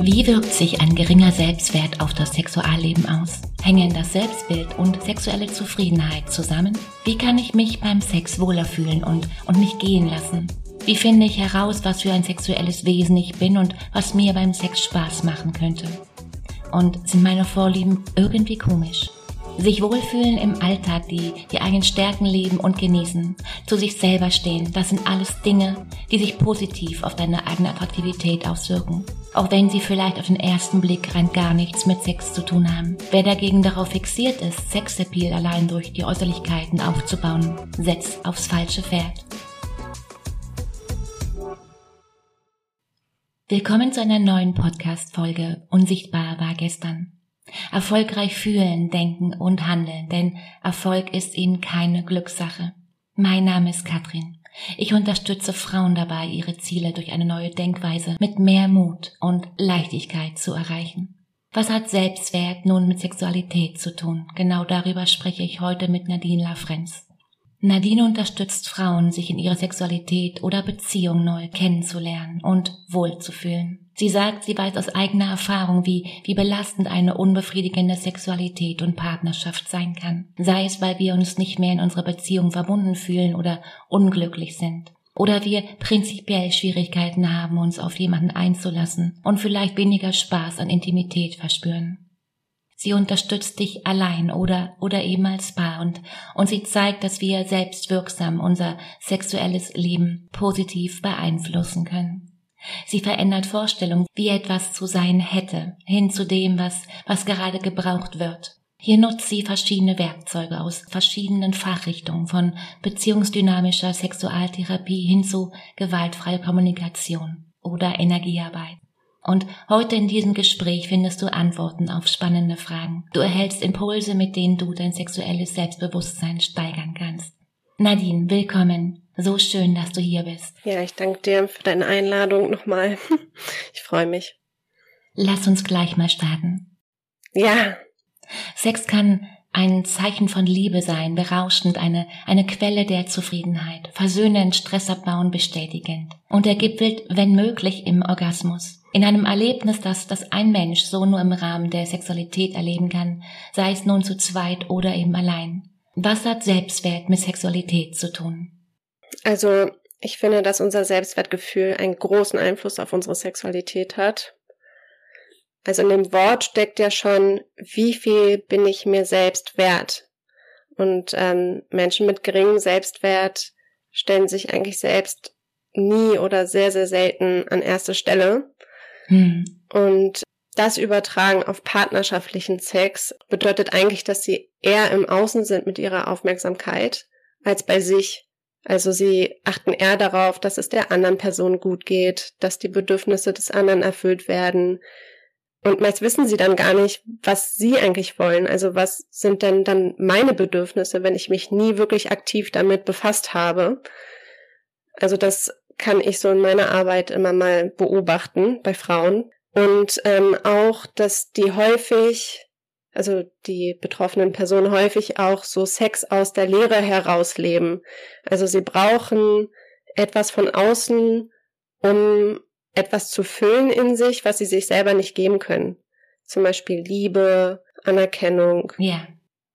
Wie wirkt sich ein geringer Selbstwert auf das Sexualleben aus? Hängen das Selbstbild und sexuelle Zufriedenheit zusammen? Wie kann ich mich beim Sex wohler fühlen und, und mich gehen lassen? Wie finde ich heraus, was für ein sexuelles Wesen ich bin und was mir beim Sex Spaß machen könnte? Und sind meine Vorlieben irgendwie komisch? Sich wohlfühlen im Alltag, die die eigenen Stärken leben und genießen, zu sich selber stehen, das sind alles Dinge, die sich positiv auf deine eigene Attraktivität auswirken. Auch wenn sie vielleicht auf den ersten Blick rein gar nichts mit Sex zu tun haben. Wer dagegen darauf fixiert ist, Sexappeal allein durch die Äußerlichkeiten aufzubauen, setzt aufs falsche Pferd. Willkommen zu einer neuen Podcast-Folge Unsichtbar war gestern. Erfolgreich fühlen, denken und handeln, denn Erfolg ist eben keine Glückssache. Mein Name ist Katrin. Ich unterstütze Frauen dabei, ihre Ziele durch eine neue Denkweise mit mehr Mut und Leichtigkeit zu erreichen. Was hat Selbstwert nun mit Sexualität zu tun? Genau darüber spreche ich heute mit Nadine Lafrenz. Nadine unterstützt Frauen, sich in ihrer Sexualität oder Beziehung neu kennenzulernen und wohlzufühlen. Sie sagt, sie weiß aus eigener Erfahrung, wie, wie belastend eine unbefriedigende Sexualität und Partnerschaft sein kann. Sei es, weil wir uns nicht mehr in unserer Beziehung verbunden fühlen oder unglücklich sind. Oder wir prinzipiell Schwierigkeiten haben, uns auf jemanden einzulassen und vielleicht weniger Spaß an Intimität verspüren. Sie unterstützt dich allein oder, oder eben als Paar und, und sie zeigt, dass wir selbstwirksam unser sexuelles Leben positiv beeinflussen können. Sie verändert Vorstellungen, wie etwas zu sein hätte, hin zu dem, was, was gerade gebraucht wird. Hier nutzt sie verschiedene Werkzeuge aus verschiedenen Fachrichtungen, von beziehungsdynamischer Sexualtherapie hin zu gewaltfreier Kommunikation oder Energiearbeit. Und heute in diesem Gespräch findest du Antworten auf spannende Fragen. Du erhältst Impulse, mit denen du dein sexuelles Selbstbewusstsein steigern kannst. Nadine, willkommen. So schön, dass du hier bist. Ja, ich danke dir für deine Einladung nochmal. Ich freue mich. Lass uns gleich mal starten. Ja. Sex kann ein Zeichen von Liebe sein, berauschend, eine, eine Quelle der Zufriedenheit, versöhnend, stressabbauend, bestätigend. Und er gipfelt, wenn möglich, im Orgasmus. In einem Erlebnis, das, das ein Mensch so nur im Rahmen der Sexualität erleben kann, sei es nun zu zweit oder eben allein. Was hat Selbstwert mit Sexualität zu tun? Also, ich finde, dass unser Selbstwertgefühl einen großen Einfluss auf unsere Sexualität hat. Also in dem Wort steckt ja schon, wie viel bin ich mir selbst wert? Und ähm, Menschen mit geringem Selbstwert stellen sich eigentlich selbst nie oder sehr, sehr selten an erste Stelle. Hm. Und das übertragen auf partnerschaftlichen Sex bedeutet eigentlich, dass sie eher im Außen sind mit ihrer Aufmerksamkeit als bei sich. Also sie achten eher darauf, dass es der anderen Person gut geht, dass die Bedürfnisse des anderen erfüllt werden. Und meist wissen sie dann gar nicht, was sie eigentlich wollen. Also was sind denn dann meine Bedürfnisse, wenn ich mich nie wirklich aktiv damit befasst habe. Also das kann ich so in meiner Arbeit immer mal beobachten bei Frauen. Und ähm, auch, dass die häufig, also die betroffenen Personen häufig auch so Sex aus der Lehre herausleben. Also sie brauchen etwas von außen, um etwas zu füllen in sich, was sie sich selber nicht geben können. Zum Beispiel Liebe, Anerkennung. Ja.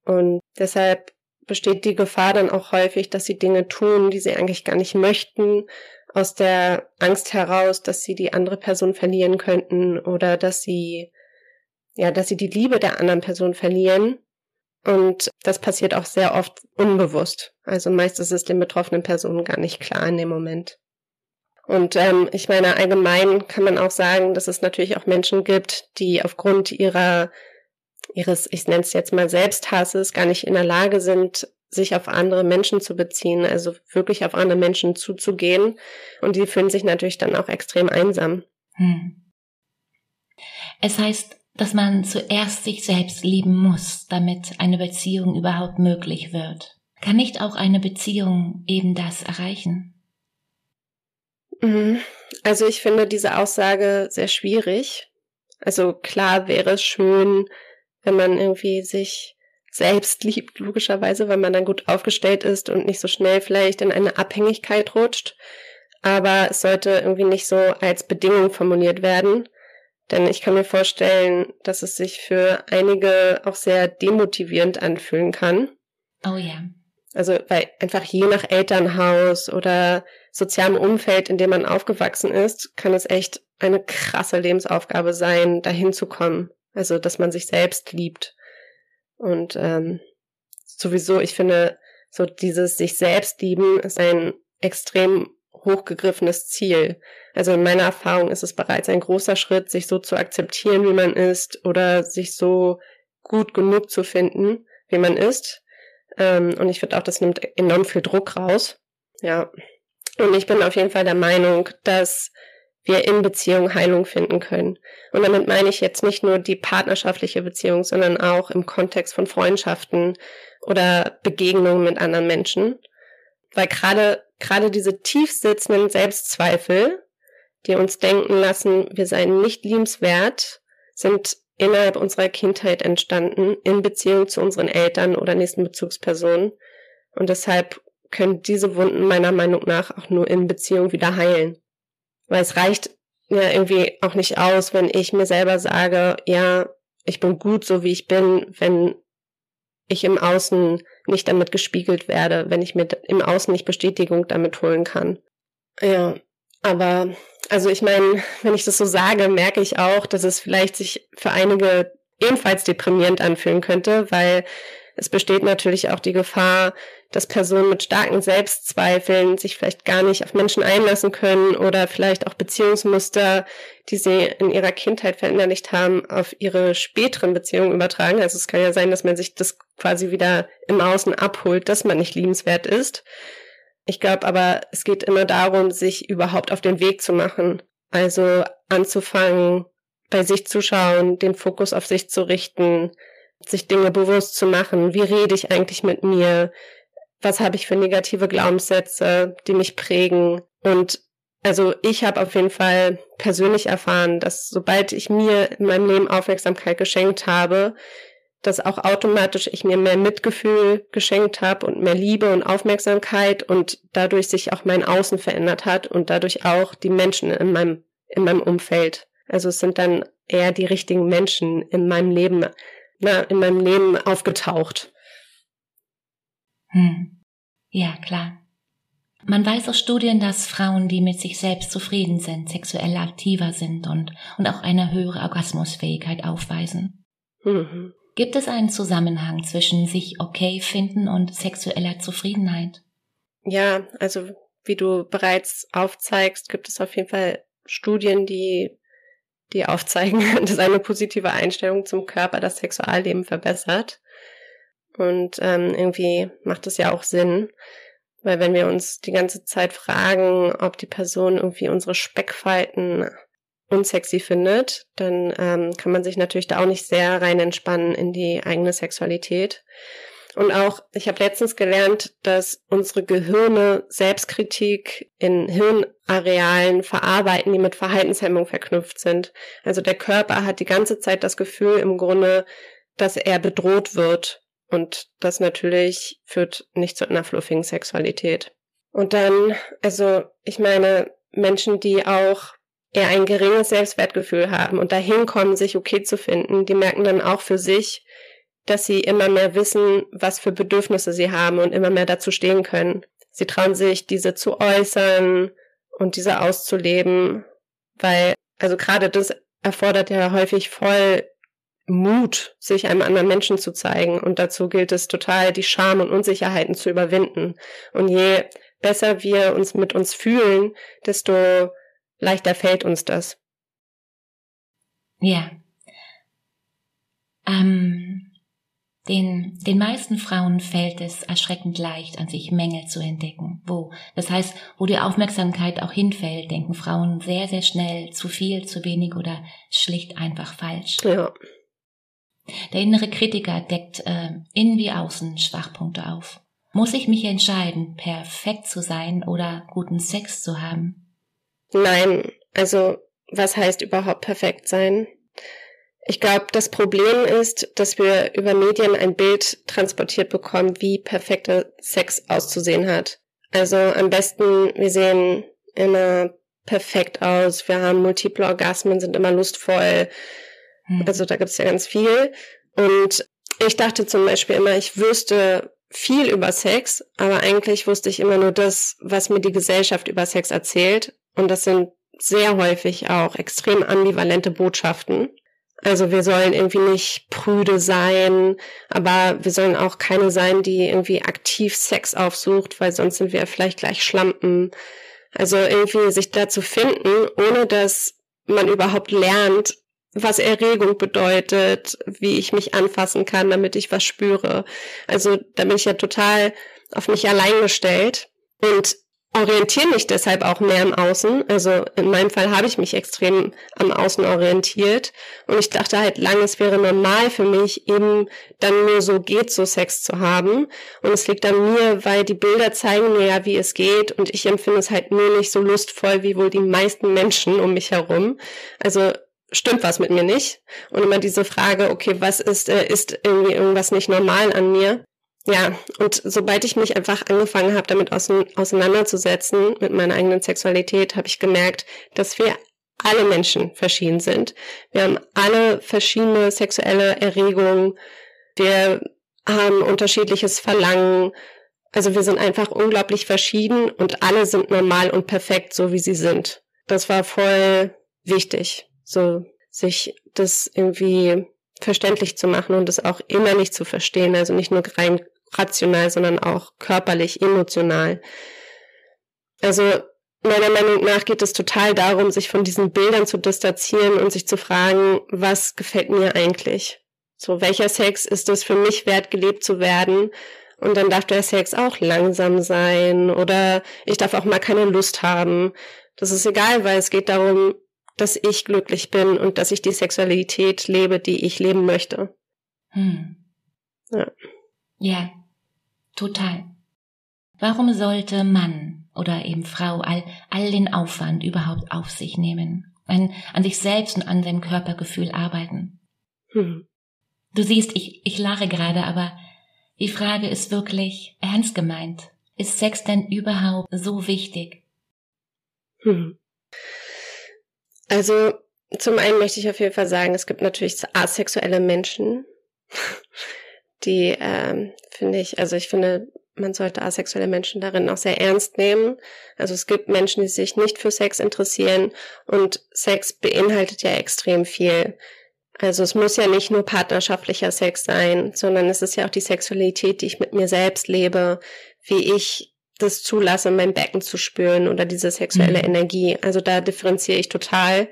Und deshalb besteht die Gefahr dann auch häufig, dass sie Dinge tun, die sie eigentlich gar nicht möchten, aus der Angst heraus, dass sie die andere Person verlieren könnten oder dass sie, ja, dass sie die Liebe der anderen Person verlieren. Und das passiert auch sehr oft unbewusst. Also meist ist es den betroffenen Personen gar nicht klar in dem Moment. Und ähm, ich meine, allgemein kann man auch sagen, dass es natürlich auch Menschen gibt, die aufgrund ihrer ihres, ich nenne es jetzt mal Selbsthasses, gar nicht in der Lage sind, sich auf andere Menschen zu beziehen, also wirklich auf andere Menschen zuzugehen. Und die fühlen sich natürlich dann auch extrem einsam. Hm. Es heißt, dass man zuerst sich selbst lieben muss, damit eine Beziehung überhaupt möglich wird. Kann nicht auch eine Beziehung eben das erreichen? Mhm. Also ich finde diese Aussage sehr schwierig. Also klar wäre es schön, wenn man irgendwie sich selbst liebt, logischerweise, weil man dann gut aufgestellt ist und nicht so schnell vielleicht in eine Abhängigkeit rutscht. Aber es sollte irgendwie nicht so als Bedingung formuliert werden. Denn ich kann mir vorstellen, dass es sich für einige auch sehr demotivierend anfühlen kann. Oh ja. Also, weil einfach je nach Elternhaus oder sozialem Umfeld, in dem man aufgewachsen ist, kann es echt eine krasse Lebensaufgabe sein, dahin zu kommen. Also, dass man sich selbst liebt. Und ähm, sowieso, ich finde, so dieses sich selbst lieben ist ein extrem hochgegriffenes Ziel. Also in meiner Erfahrung ist es bereits ein großer Schritt, sich so zu akzeptieren, wie man ist, oder sich so gut genug zu finden, wie man ist. Ähm, und ich finde auch, das nimmt enorm viel Druck raus. Ja. Und ich bin auf jeden Fall der Meinung, dass wir in Beziehung Heilung finden können. Und damit meine ich jetzt nicht nur die partnerschaftliche Beziehung, sondern auch im Kontext von Freundschaften oder Begegnungen mit anderen Menschen. Weil gerade, gerade diese tief sitzenden Selbstzweifel, die uns denken lassen, wir seien nicht liebenswert, sind innerhalb unserer Kindheit entstanden, in Beziehung zu unseren Eltern oder nächsten Bezugspersonen. Und deshalb können diese Wunden meiner Meinung nach auch nur in Beziehung wieder heilen. Weil es reicht ja irgendwie auch nicht aus, wenn ich mir selber sage, ja, ich bin gut so wie ich bin, wenn ich im Außen nicht damit gespiegelt werde, wenn ich mir im Außen nicht Bestätigung damit holen kann. Ja, aber also ich meine, wenn ich das so sage, merke ich auch, dass es vielleicht sich für einige ebenfalls deprimierend anfühlen könnte, weil es besteht natürlich auch die Gefahr, dass Personen mit starken Selbstzweifeln sich vielleicht gar nicht auf Menschen einlassen können oder vielleicht auch Beziehungsmuster, die sie in ihrer Kindheit verinnerlicht haben, auf ihre späteren Beziehungen übertragen. Also es kann ja sein, dass man sich das quasi wieder im Außen abholt, dass man nicht liebenswert ist. Ich glaube aber, es geht immer darum, sich überhaupt auf den Weg zu machen. Also anzufangen, bei sich zu schauen, den Fokus auf sich zu richten, sich Dinge bewusst zu machen. Wie rede ich eigentlich mit mir? Was habe ich für negative Glaubenssätze, die mich prägen? Und also ich habe auf jeden Fall persönlich erfahren, dass sobald ich mir in meinem Leben Aufmerksamkeit geschenkt habe, dass auch automatisch ich mir mehr Mitgefühl geschenkt habe und mehr Liebe und Aufmerksamkeit und dadurch sich auch mein Außen verändert hat und dadurch auch die Menschen in meinem, in meinem Umfeld. Also es sind dann eher die richtigen Menschen in meinem Leben na, in meinem Leben aufgetaucht. Hm. Ja, klar. Man weiß aus Studien, dass Frauen, die mit sich selbst zufrieden sind, sexuell aktiver sind und, und auch eine höhere Orgasmusfähigkeit aufweisen. Mhm. Gibt es einen Zusammenhang zwischen sich okay finden und sexueller Zufriedenheit? Ja, also wie du bereits aufzeigst, gibt es auf jeden Fall Studien, die die aufzeigen, dass eine positive Einstellung zum Körper das Sexualleben verbessert. Und ähm, irgendwie macht es ja auch Sinn, weil wenn wir uns die ganze Zeit fragen, ob die Person irgendwie unsere Speckfalten unsexy findet, dann ähm, kann man sich natürlich da auch nicht sehr rein entspannen in die eigene Sexualität. Und auch, ich habe letztens gelernt, dass unsere Gehirne Selbstkritik in Hirnarealen verarbeiten, die mit Verhaltenshemmung verknüpft sind. Also der Körper hat die ganze Zeit das Gefühl im Grunde, dass er bedroht wird. Und das natürlich führt nicht zu einer fluffigen Sexualität. Und dann, also ich meine, Menschen, die auch eher ein geringes Selbstwertgefühl haben und dahin kommen, sich okay zu finden, die merken dann auch für sich, dass sie immer mehr wissen, was für Bedürfnisse sie haben und immer mehr dazu stehen können. Sie trauen sich, diese zu äußern und diese auszuleben, weil, also gerade das erfordert ja häufig voll Mut, sich einem anderen Menschen zu zeigen. Und dazu gilt es total, die Scham und Unsicherheiten zu überwinden. Und je besser wir uns mit uns fühlen, desto leichter fällt uns das. Ja. Ähm, den, den meisten Frauen fällt es erschreckend leicht, an sich Mängel zu entdecken. Wo, das heißt, wo die Aufmerksamkeit auch hinfällt, denken Frauen sehr, sehr schnell zu viel, zu wenig oder schlicht einfach falsch. Ja. Der innere Kritiker deckt äh, innen wie außen Schwachpunkte auf. Muss ich mich entscheiden, perfekt zu sein oder guten Sex zu haben? Nein, also was heißt überhaupt perfekt sein? Ich glaube, das Problem ist, dass wir über Medien ein Bild transportiert bekommen, wie perfekter Sex auszusehen hat. Also am besten, wir sehen einer perfekt aus. Wir haben multiple Orgasmen, sind immer lustvoll. Hm. Also da gibt's ja ganz viel. Und ich dachte zum Beispiel immer, ich wüsste viel über Sex, aber eigentlich wusste ich immer nur das, was mir die Gesellschaft über Sex erzählt. Und das sind sehr häufig auch extrem ambivalente Botschaften. Also wir sollen irgendwie nicht prüde sein, aber wir sollen auch keine sein, die irgendwie aktiv Sex aufsucht, weil sonst sind wir vielleicht gleich Schlampen. Also irgendwie sich da zu finden, ohne dass man überhaupt lernt, was Erregung bedeutet, wie ich mich anfassen kann, damit ich was spüre. Also da bin ich ja total auf mich allein gestellt. Und orientiere mich deshalb auch mehr im Außen. Also in meinem Fall habe ich mich extrem am Außen orientiert und ich dachte halt lange, es wäre normal für mich, eben dann nur so geht, so Sex zu haben. Und es liegt an mir, weil die Bilder zeigen mir ja, wie es geht und ich empfinde es halt nur nicht so lustvoll wie wohl die meisten Menschen um mich herum. Also stimmt was mit mir nicht. Und immer diese Frage, okay, was ist, äh, ist irgendwie irgendwas nicht normal an mir? Ja, und sobald ich mich einfach angefangen habe, damit auseinanderzusetzen, mit meiner eigenen Sexualität, habe ich gemerkt, dass wir alle Menschen verschieden sind. Wir haben alle verschiedene sexuelle Erregungen. Wir haben unterschiedliches Verlangen. Also wir sind einfach unglaublich verschieden und alle sind normal und perfekt, so wie sie sind. Das war voll wichtig, so sich das irgendwie verständlich zu machen und es auch innerlich zu verstehen, also nicht nur rein rational, sondern auch körperlich, emotional. Also meiner Meinung nach geht es total darum, sich von diesen Bildern zu distanzieren und sich zu fragen, was gefällt mir eigentlich? So, welcher Sex ist es für mich wert, gelebt zu werden? Und dann darf der Sex auch langsam sein oder ich darf auch mal keine Lust haben. Das ist egal, weil es geht darum, dass ich glücklich bin und dass ich die Sexualität lebe, die ich leben möchte. Hm. Ja. Ja, Total. Warum sollte Mann oder eben Frau all, all den Aufwand überhaupt auf sich nehmen, an, an sich selbst und an seinem Körpergefühl arbeiten? Hm. Du siehst, ich, ich lache gerade, aber die Frage ist wirklich ernst gemeint. Ist Sex denn überhaupt so wichtig? Hm. Also, zum einen möchte ich auf jeden Fall sagen, es gibt natürlich asexuelle Menschen, die ähm, finde ich, also ich finde, man sollte asexuelle Menschen darin auch sehr ernst nehmen. Also es gibt Menschen, die sich nicht für Sex interessieren und Sex beinhaltet ja extrem viel. Also es muss ja nicht nur partnerschaftlicher Sex sein, sondern es ist ja auch die Sexualität, die ich mit mir selbst lebe, wie ich das zulasse, mein Becken zu spüren oder diese sexuelle mhm. Energie. Also da differenziere ich total,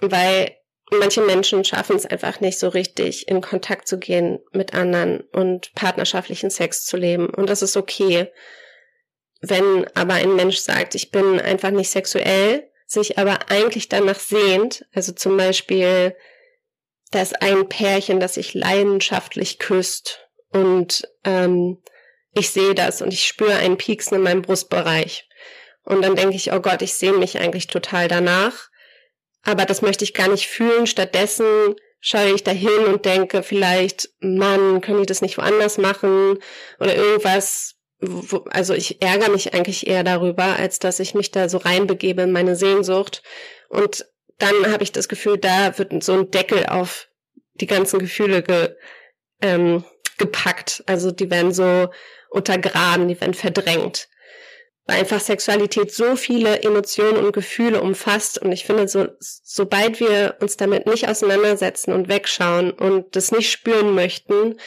weil manche Menschen schaffen es einfach nicht so richtig, in Kontakt zu gehen mit anderen und partnerschaftlichen Sex zu leben. Und das ist okay. Wenn aber ein Mensch sagt, ich bin einfach nicht sexuell, sich aber eigentlich danach sehnt, also zum Beispiel, da ist ein Pärchen, das sich leidenschaftlich küsst und ähm, ich sehe das und ich spüre einen Pieksen in meinem Brustbereich. Und dann denke ich, oh Gott, ich sehe mich eigentlich total danach aber das möchte ich gar nicht fühlen. Stattdessen schaue ich dahin und denke vielleicht, Mann, können die das nicht woanders machen oder irgendwas. Also ich ärgere mich eigentlich eher darüber, als dass ich mich da so reinbegebe in meine Sehnsucht. Und dann habe ich das Gefühl, da wird so ein Deckel auf die ganzen Gefühle ge, ähm, gepackt. Also die werden so untergraben, die werden verdrängt weil einfach Sexualität so viele Emotionen und Gefühle umfasst. Und ich finde, so, sobald wir uns damit nicht auseinandersetzen und wegschauen und das nicht spüren möchten,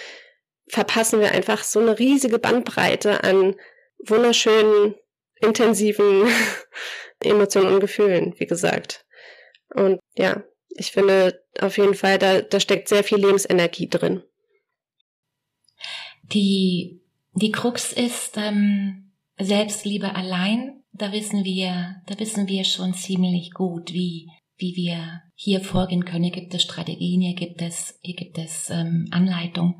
verpassen wir einfach so eine riesige Bandbreite an wunderschönen, intensiven Emotionen und Gefühlen, wie gesagt. Und ja, ich finde auf jeden Fall, da, da steckt sehr viel Lebensenergie drin. Die, die Krux ist, ähm Selbstliebe allein, da wissen wir, da wissen wir schon ziemlich gut, wie, wie wir hier vorgehen können. Hier gibt es Strategien, hier gibt es, hier gibt es ähm, Anleitung.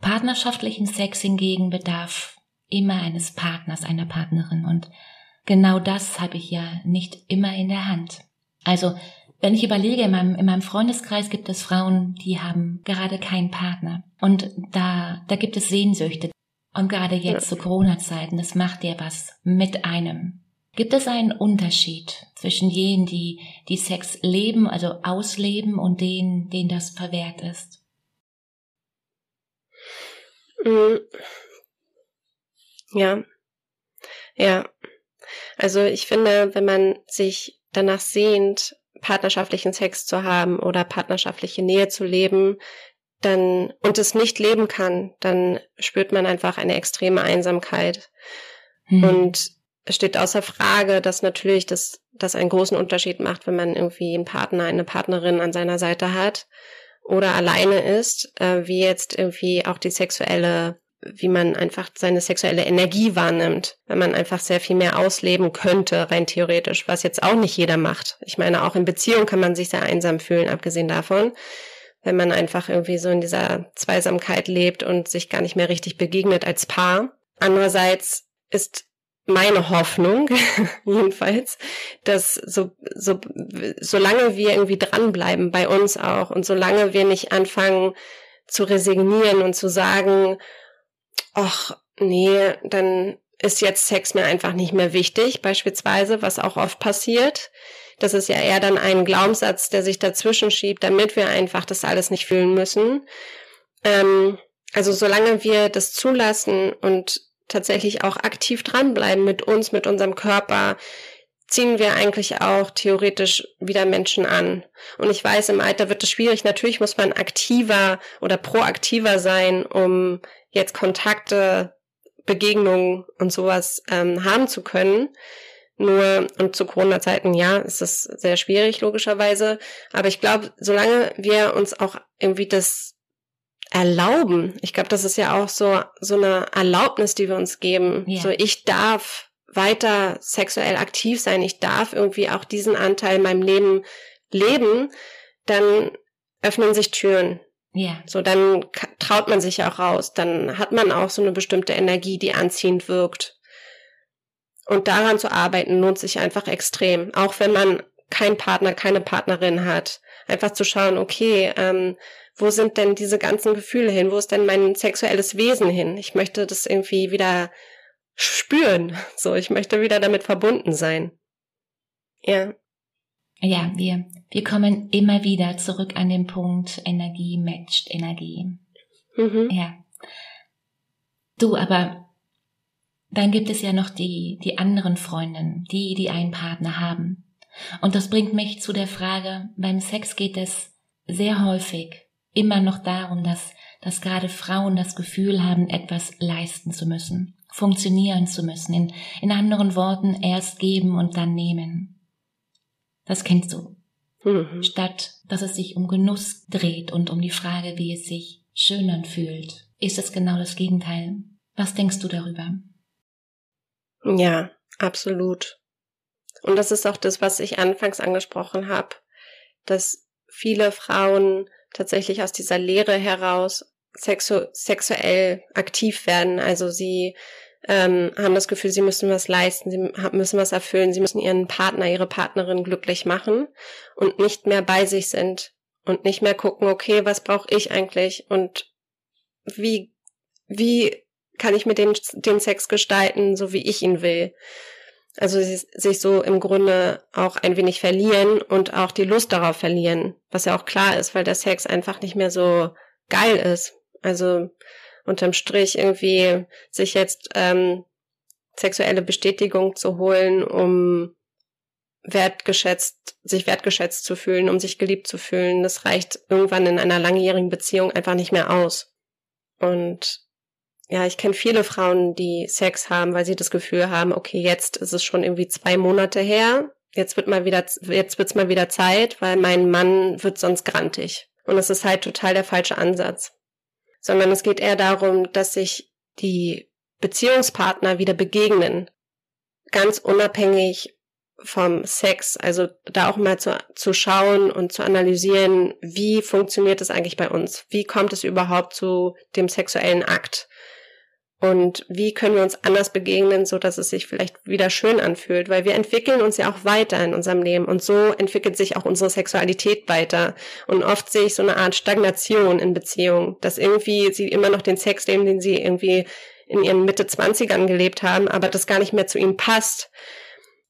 Partnerschaftlichen Sex hingegen bedarf immer eines Partners, einer Partnerin und genau das habe ich ja nicht immer in der Hand. Also, wenn ich überlege, in meinem, in meinem Freundeskreis gibt es Frauen, die haben gerade keinen Partner. Und da, da gibt es Sehnsüchte. Und gerade jetzt zu Corona-Zeiten, das macht ja was mit einem. Gibt es einen Unterschied zwischen jenen, die, die Sex leben, also ausleben, und denen, denen das verwehrt ist? Mm. Ja. Ja. Also ich finde, wenn man sich danach sehnt, partnerschaftlichen Sex zu haben oder partnerschaftliche Nähe zu leben, dann und es nicht leben kann, dann spürt man einfach eine extreme Einsamkeit. Hm. Und es steht außer Frage, dass natürlich das, das einen großen Unterschied macht, wenn man irgendwie einen Partner, eine Partnerin an seiner Seite hat oder alleine ist, äh, wie jetzt irgendwie auch die sexuelle wie man einfach seine sexuelle Energie wahrnimmt, wenn man einfach sehr viel mehr ausleben könnte, rein theoretisch, was jetzt auch nicht jeder macht. Ich meine, auch in Beziehung kann man sich sehr einsam fühlen, abgesehen davon, wenn man einfach irgendwie so in dieser Zweisamkeit lebt und sich gar nicht mehr richtig begegnet als Paar. Andererseits ist meine Hoffnung, jedenfalls, dass so, so, solange wir irgendwie dranbleiben bei uns auch und solange wir nicht anfangen zu resignieren und zu sagen, ach, nee, dann ist jetzt Sex mir einfach nicht mehr wichtig, beispielsweise, was auch oft passiert. Das ist ja eher dann ein Glaubenssatz, der sich dazwischen schiebt, damit wir einfach das alles nicht fühlen müssen. Ähm, also solange wir das zulassen und tatsächlich auch aktiv dranbleiben mit uns, mit unserem Körper, ziehen wir eigentlich auch theoretisch wieder Menschen an. Und ich weiß, im Alter wird es schwierig. Natürlich muss man aktiver oder proaktiver sein, um jetzt Kontakte, Begegnungen und sowas ähm, haben zu können. Nur, und zu Corona-Zeiten, ja, ist das sehr schwierig, logischerweise. Aber ich glaube, solange wir uns auch irgendwie das erlauben, ich glaube, das ist ja auch so, so eine Erlaubnis, die wir uns geben. Ja. So, ich darf weiter sexuell aktiv sein, ich darf irgendwie auch diesen Anteil in meinem Leben leben, dann öffnen sich Türen. Ja. So, dann traut man sich auch raus. Dann hat man auch so eine bestimmte Energie, die anziehend wirkt. Und daran zu arbeiten lohnt sich einfach extrem. Auch wenn man keinen Partner, keine Partnerin hat. Einfach zu schauen, okay, ähm, wo sind denn diese ganzen Gefühle hin? Wo ist denn mein sexuelles Wesen hin? Ich möchte das irgendwie wieder spüren. So, ich möchte wieder damit verbunden sein. Ja. Ja, wir, wir kommen immer wieder zurück an den Punkt, Energie matcht Energie. Mhm. Ja. Du, aber dann gibt es ja noch die, die anderen Freundinnen, die, die einen Partner haben. Und das bringt mich zu der Frage, beim Sex geht es sehr häufig immer noch darum, dass, dass gerade Frauen das Gefühl haben, etwas leisten zu müssen, funktionieren zu müssen, in, in anderen Worten erst geben und dann nehmen. Das kennst du. Mhm. Statt dass es sich um Genuss dreht und um die Frage, wie es sich schön anfühlt, ist es genau das Gegenteil. Was denkst du darüber? Ja, absolut. Und das ist auch das, was ich anfangs angesprochen habe, dass viele Frauen tatsächlich aus dieser Lehre heraus sexu sexuell aktiv werden. Also sie ähm, haben das Gefühl, sie müssen was leisten, sie müssen was erfüllen, sie müssen ihren Partner, ihre Partnerin glücklich machen und nicht mehr bei sich sind und nicht mehr gucken, okay, was brauche ich eigentlich und wie, wie kann ich mit dem den Sex gestalten, so wie ich ihn will. Also sich so im Grunde auch ein wenig verlieren und auch die Lust darauf verlieren, was ja auch klar ist, weil der Sex einfach nicht mehr so geil ist. Also unterm Strich irgendwie sich jetzt ähm, sexuelle Bestätigung zu holen, um wertgeschätzt, sich wertgeschätzt zu fühlen, um sich geliebt zu fühlen. Das reicht irgendwann in einer langjährigen Beziehung einfach nicht mehr aus. Und ja, ich kenne viele Frauen, die Sex haben, weil sie das Gefühl haben, okay, jetzt ist es schon irgendwie zwei Monate her, jetzt wird mal wieder, jetzt wird's mal wieder Zeit, weil mein Mann wird sonst grantig. Und das ist halt total der falsche Ansatz sondern es geht eher darum, dass sich die Beziehungspartner wieder begegnen, ganz unabhängig vom Sex, also da auch mal zu, zu schauen und zu analysieren, wie funktioniert es eigentlich bei uns? Wie kommt es überhaupt zu dem sexuellen Akt? Und wie können wir uns anders begegnen, so dass es sich vielleicht wieder schön anfühlt? Weil wir entwickeln uns ja auch weiter in unserem Leben und so entwickelt sich auch unsere Sexualität weiter. Und oft sehe ich so eine Art Stagnation in Beziehungen, dass irgendwie sie immer noch den Sex leben, den sie irgendwie in ihren Mitte Zwanzigern gelebt haben, aber das gar nicht mehr zu ihnen passt.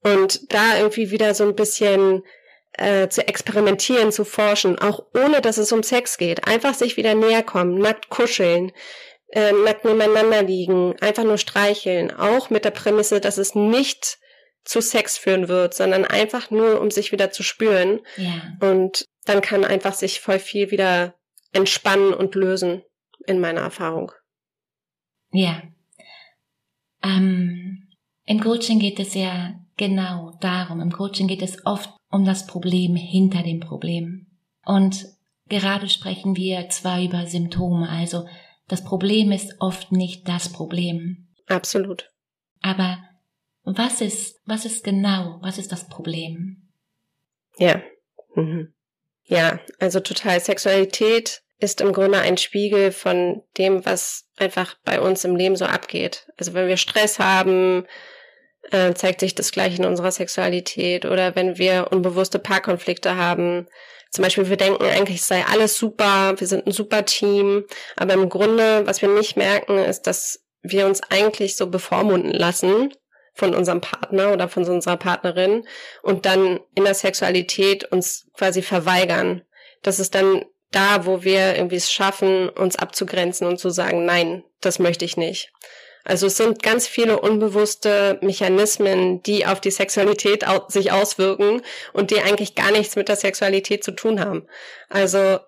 Und da irgendwie wieder so ein bisschen äh, zu experimentieren, zu forschen, auch ohne dass es um Sex geht. Einfach sich wieder näher kommen, nackt kuscheln, äh, nebeneinander liegen, einfach nur streicheln, auch mit der Prämisse, dass es nicht zu Sex führen wird, sondern einfach nur, um sich wieder zu spüren. Ja. Und dann kann einfach sich voll viel wieder entspannen und lösen, in meiner Erfahrung. Ja. Ähm, Im Coaching geht es ja genau darum. Im Coaching geht es oft um das Problem hinter dem Problem. Und gerade sprechen wir zwar über Symptome, also das Problem ist oft nicht das Problem. Absolut. Aber was ist, was ist genau, was ist das Problem? Ja. Mhm. Ja, also total. Sexualität ist im Grunde ein Spiegel von dem, was einfach bei uns im Leben so abgeht. Also wenn wir Stress haben, äh, zeigt sich das gleich in unserer Sexualität. Oder wenn wir unbewusste Paarkonflikte haben. Zum Beispiel, wir denken eigentlich, es sei alles super, wir sind ein super Team. Aber im Grunde, was wir nicht merken, ist, dass wir uns eigentlich so bevormunden lassen von unserem Partner oder von unserer Partnerin und dann in der Sexualität uns quasi verweigern. Das ist dann da, wo wir irgendwie es schaffen, uns abzugrenzen und zu sagen, nein, das möchte ich nicht. Also es sind ganz viele unbewusste Mechanismen, die auf die Sexualität sich auswirken und die eigentlich gar nichts mit der Sexualität zu tun haben. Also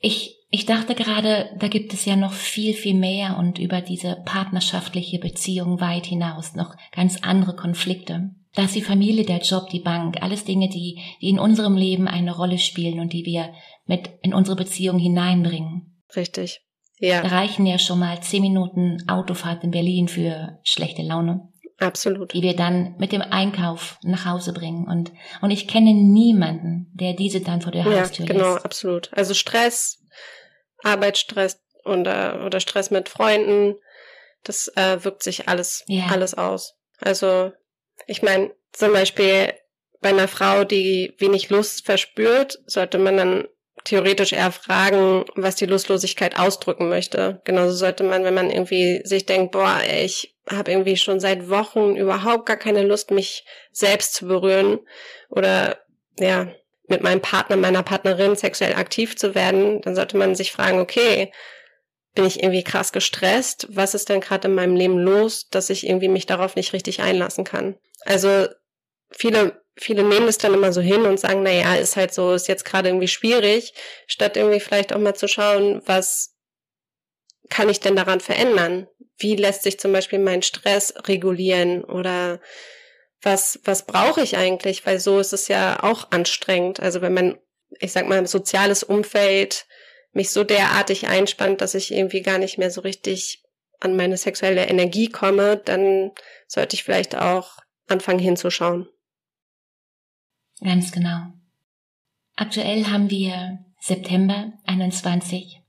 ich ich dachte gerade, da gibt es ja noch viel, viel mehr und über diese partnerschaftliche Beziehung weit hinaus noch ganz andere Konflikte. Da ist die Familie, der Job, die Bank, alles Dinge, die, die in unserem Leben eine Rolle spielen und die wir mit in unsere Beziehung hineinbringen. Richtig. Ja. Da reichen ja schon mal zehn Minuten Autofahrt in Berlin für schlechte Laune. Absolut. Die wir dann mit dem Einkauf nach Hause bringen. Und, und ich kenne niemanden, der diese dann vor der Haustür ja, genau, lässt. absolut. Also Stress, Arbeitsstress oder, oder Stress mit Freunden, das äh, wirkt sich alles, ja. alles aus. Also, ich meine, zum Beispiel bei einer Frau, die wenig Lust verspürt, sollte man dann theoretisch eher fragen, was die Lustlosigkeit ausdrücken möchte. Genauso sollte man, wenn man irgendwie sich denkt, boah, ich habe irgendwie schon seit Wochen überhaupt gar keine Lust, mich selbst zu berühren oder ja, mit meinem Partner, meiner Partnerin sexuell aktiv zu werden, dann sollte man sich fragen, okay, bin ich irgendwie krass gestresst? Was ist denn gerade in meinem Leben los, dass ich irgendwie mich darauf nicht richtig einlassen kann? Also viele viele nehmen das dann immer so hin und sagen, na ja, ist halt so, ist jetzt gerade irgendwie schwierig, statt irgendwie vielleicht auch mal zu schauen, was kann ich denn daran verändern? Wie lässt sich zum Beispiel mein Stress regulieren oder was, was brauche ich eigentlich? Weil so ist es ja auch anstrengend. Also wenn man, ich sag mal, soziales Umfeld mich so derartig einspannt, dass ich irgendwie gar nicht mehr so richtig an meine sexuelle Energie komme, dann sollte ich vielleicht auch anfangen hinzuschauen. Ganz genau. Aktuell haben wir September 21.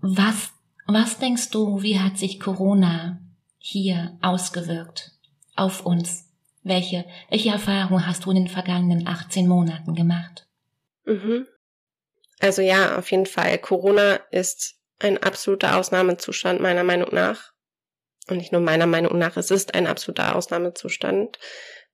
Was, was denkst du, wie hat sich Corona hier ausgewirkt? auf uns? Welche, welche Erfahrung hast du in den vergangenen 18 Monaten gemacht? Mhm. Also ja, auf jeden Fall. Corona ist ein absoluter Ausnahmezustand meiner Meinung nach. Und nicht nur meiner Meinung nach, es ist ein absoluter Ausnahmezustand,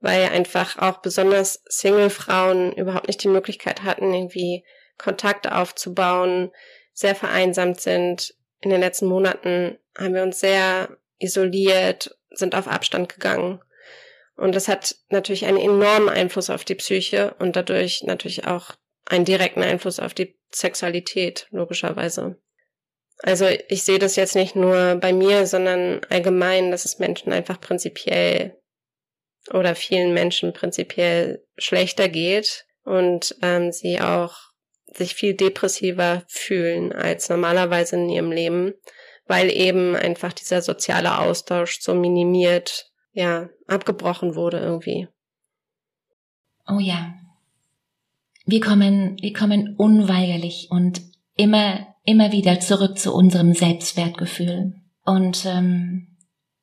weil einfach auch besonders Single-Frauen überhaupt nicht die Möglichkeit hatten, irgendwie Kontakte aufzubauen, sehr vereinsamt sind. In den letzten Monaten haben wir uns sehr isoliert sind auf Abstand gegangen. Und das hat natürlich einen enormen Einfluss auf die Psyche und dadurch natürlich auch einen direkten Einfluss auf die Sexualität, logischerweise. Also ich sehe das jetzt nicht nur bei mir, sondern allgemein, dass es Menschen einfach prinzipiell oder vielen Menschen prinzipiell schlechter geht und ähm, sie auch sich viel depressiver fühlen als normalerweise in ihrem Leben weil eben einfach dieser soziale Austausch so minimiert, ja, abgebrochen wurde irgendwie. Oh ja. Wir kommen, wir kommen unweigerlich und immer, immer wieder zurück zu unserem Selbstwertgefühl. Und ähm,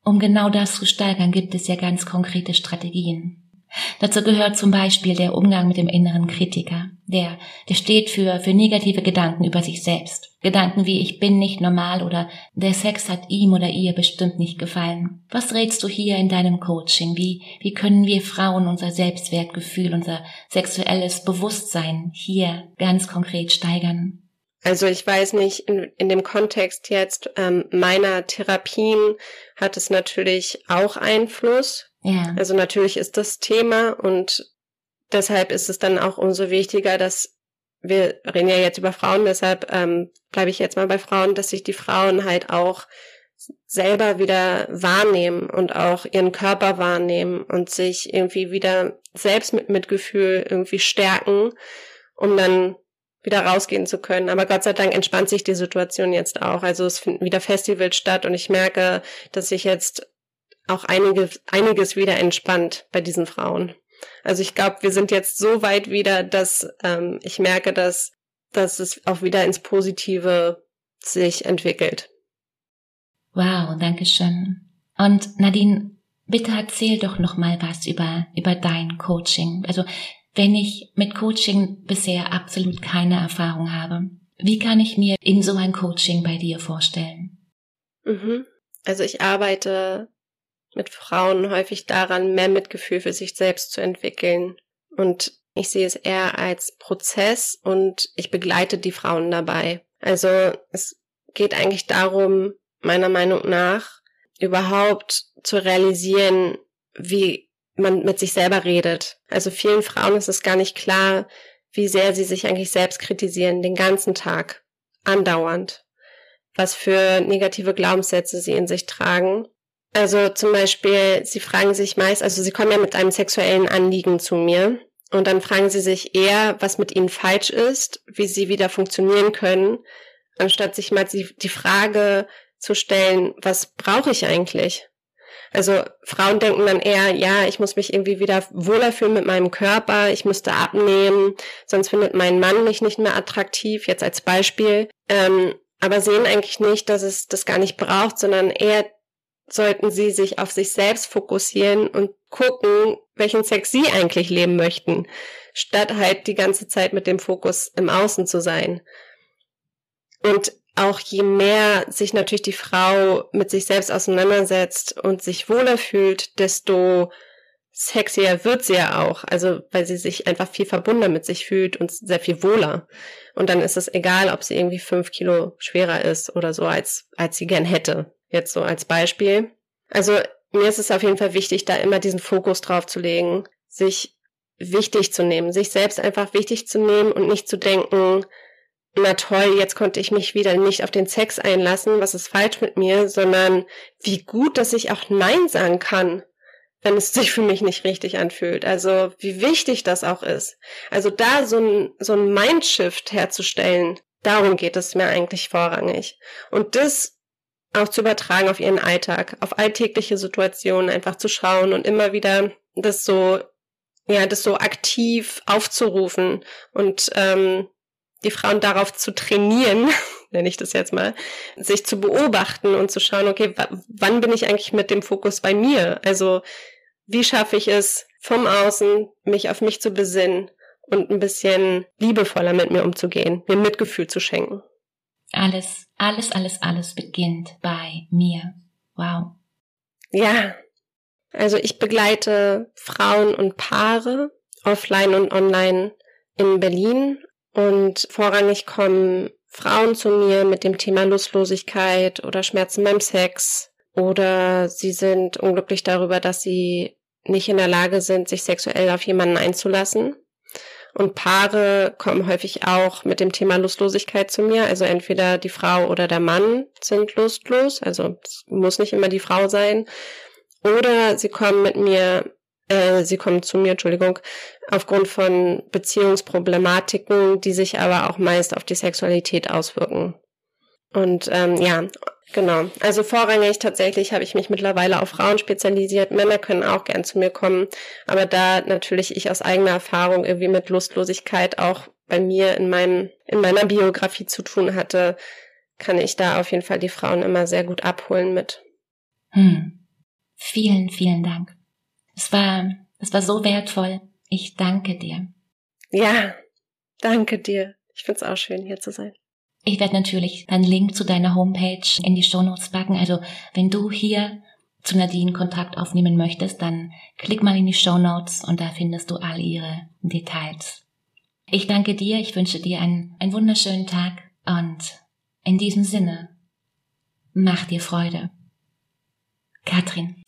um genau das zu steigern, gibt es ja ganz konkrete Strategien. Dazu gehört zum Beispiel der Umgang mit dem inneren Kritiker, Der, der steht für, für negative Gedanken über sich selbst. Gedanken wie ich bin nicht normal oder der Sex hat ihm oder ihr bestimmt nicht gefallen. Was rätst du hier in deinem Coaching? Wie, wie können wir Frauen unser Selbstwertgefühl, unser sexuelles Bewusstsein hier ganz konkret steigern? Also ich weiß nicht, in, in dem Kontext jetzt ähm, meiner Therapien hat es natürlich auch Einfluss. Ja. Also natürlich ist das Thema und deshalb ist es dann auch umso wichtiger, dass wir reden ja jetzt über Frauen, deshalb ähm, bleibe ich jetzt mal bei Frauen, dass sich die Frauen halt auch selber wieder wahrnehmen und auch ihren Körper wahrnehmen und sich irgendwie wieder selbst mit Mitgefühl irgendwie stärken, um dann wieder rausgehen zu können. Aber Gott sei Dank entspannt sich die Situation jetzt auch. Also es finden wieder Festivals statt und ich merke, dass sich jetzt auch einige, einiges wieder entspannt bei diesen Frauen. Also ich glaube, wir sind jetzt so weit wieder, dass ähm, ich merke, dass, dass es auch wieder ins Positive sich entwickelt. Wow, danke schön. Und Nadine, bitte erzähl doch noch mal was über über dein Coaching. Also wenn ich mit Coaching bisher absolut keine Erfahrung habe, wie kann ich mir in so ein Coaching bei dir vorstellen? Mhm. Also ich arbeite mit Frauen häufig daran, mehr Mitgefühl für sich selbst zu entwickeln. Und ich sehe es eher als Prozess und ich begleite die Frauen dabei. Also es geht eigentlich darum, meiner Meinung nach, überhaupt zu realisieren, wie man mit sich selber redet. Also vielen Frauen ist es gar nicht klar, wie sehr sie sich eigentlich selbst kritisieren, den ganzen Tag, andauernd, was für negative Glaubenssätze sie in sich tragen. Also zum Beispiel, sie fragen sich meist, also sie kommen ja mit einem sexuellen Anliegen zu mir und dann fragen sie sich eher, was mit ihnen falsch ist, wie sie wieder funktionieren können, anstatt sich mal die, Frage zu stellen, was brauche ich eigentlich? Also Frauen denken dann eher, ja, ich muss mich irgendwie wieder wohler fühlen mit meinem Körper, ich müsste abnehmen, sonst findet mein Mann mich nicht mehr attraktiv, jetzt als Beispiel. Ähm, aber sehen eigentlich nicht, dass es das gar nicht braucht, sondern eher sollten sie sich auf sich selbst fokussieren und gucken, welchen Sex sie eigentlich leben möchten, statt halt die ganze Zeit mit dem Fokus im Außen zu sein. Und auch je mehr sich natürlich die Frau mit sich selbst auseinandersetzt und sich wohler fühlt, desto sexier wird sie ja auch. Also, weil sie sich einfach viel verbundener mit sich fühlt und sehr viel wohler. Und dann ist es egal, ob sie irgendwie fünf Kilo schwerer ist oder so, als, als sie gern hätte. Jetzt so als Beispiel. Also, mir ist es auf jeden Fall wichtig, da immer diesen Fokus drauf zu legen, sich wichtig zu nehmen, sich selbst einfach wichtig zu nehmen und nicht zu denken, na toll, jetzt konnte ich mich wieder nicht auf den Sex einlassen, was ist falsch mit mir, sondern wie gut, dass ich auch Nein sagen kann, wenn es sich für mich nicht richtig anfühlt. Also wie wichtig das auch ist. Also da so ein, so ein Mindshift herzustellen, darum geht es mir eigentlich vorrangig. Und das auch zu übertragen auf ihren Alltag, auf alltägliche Situationen einfach zu schauen und immer wieder das so, ja, das so aktiv aufzurufen und ähm, die Frauen darauf zu trainieren, nenne ich das jetzt mal, sich zu beobachten und zu schauen, okay, wann bin ich eigentlich mit dem Fokus bei mir? Also wie schaffe ich es, vom Außen mich auf mich zu besinnen und ein bisschen liebevoller mit mir umzugehen, mir Mitgefühl zu schenken? Alles, alles, alles, alles beginnt bei mir. Wow. Ja. Also ich begleite Frauen und Paare offline und online in Berlin und vorrangig kommen Frauen zu mir mit dem Thema Lustlosigkeit oder Schmerzen beim Sex oder sie sind unglücklich darüber, dass sie nicht in der Lage sind, sich sexuell auf jemanden einzulassen. Und Paare kommen häufig auch mit dem Thema Lustlosigkeit zu mir. Also entweder die Frau oder der Mann sind lustlos. Also es muss nicht immer die Frau sein. Oder sie kommen mit mir äh, sie kommen zu mir, Entschuldigung, aufgrund von Beziehungsproblematiken, die sich aber auch meist auf die Sexualität auswirken. Und ähm, ja, genau. Also vorrangig tatsächlich habe ich mich mittlerweile auf Frauen spezialisiert. Männer können auch gern zu mir kommen, aber da natürlich ich aus eigener Erfahrung irgendwie mit Lustlosigkeit auch bei mir in meinem in meiner Biografie zu tun hatte, kann ich da auf jeden Fall die Frauen immer sehr gut abholen mit. Hm. Vielen, vielen Dank. Es war, es war so wertvoll. Ich danke dir. Ja, Danke dir. Ich find's auch schön, hier zu sein. Ich werde natürlich einen Link zu deiner Homepage in die Shownotes packen. Also wenn du hier zu Nadine Kontakt aufnehmen möchtest, dann klick mal in die Shownotes und da findest du all ihre Details. Ich danke dir, ich wünsche dir einen, einen wunderschönen Tag und in diesem Sinne, mach dir Freude. Katrin.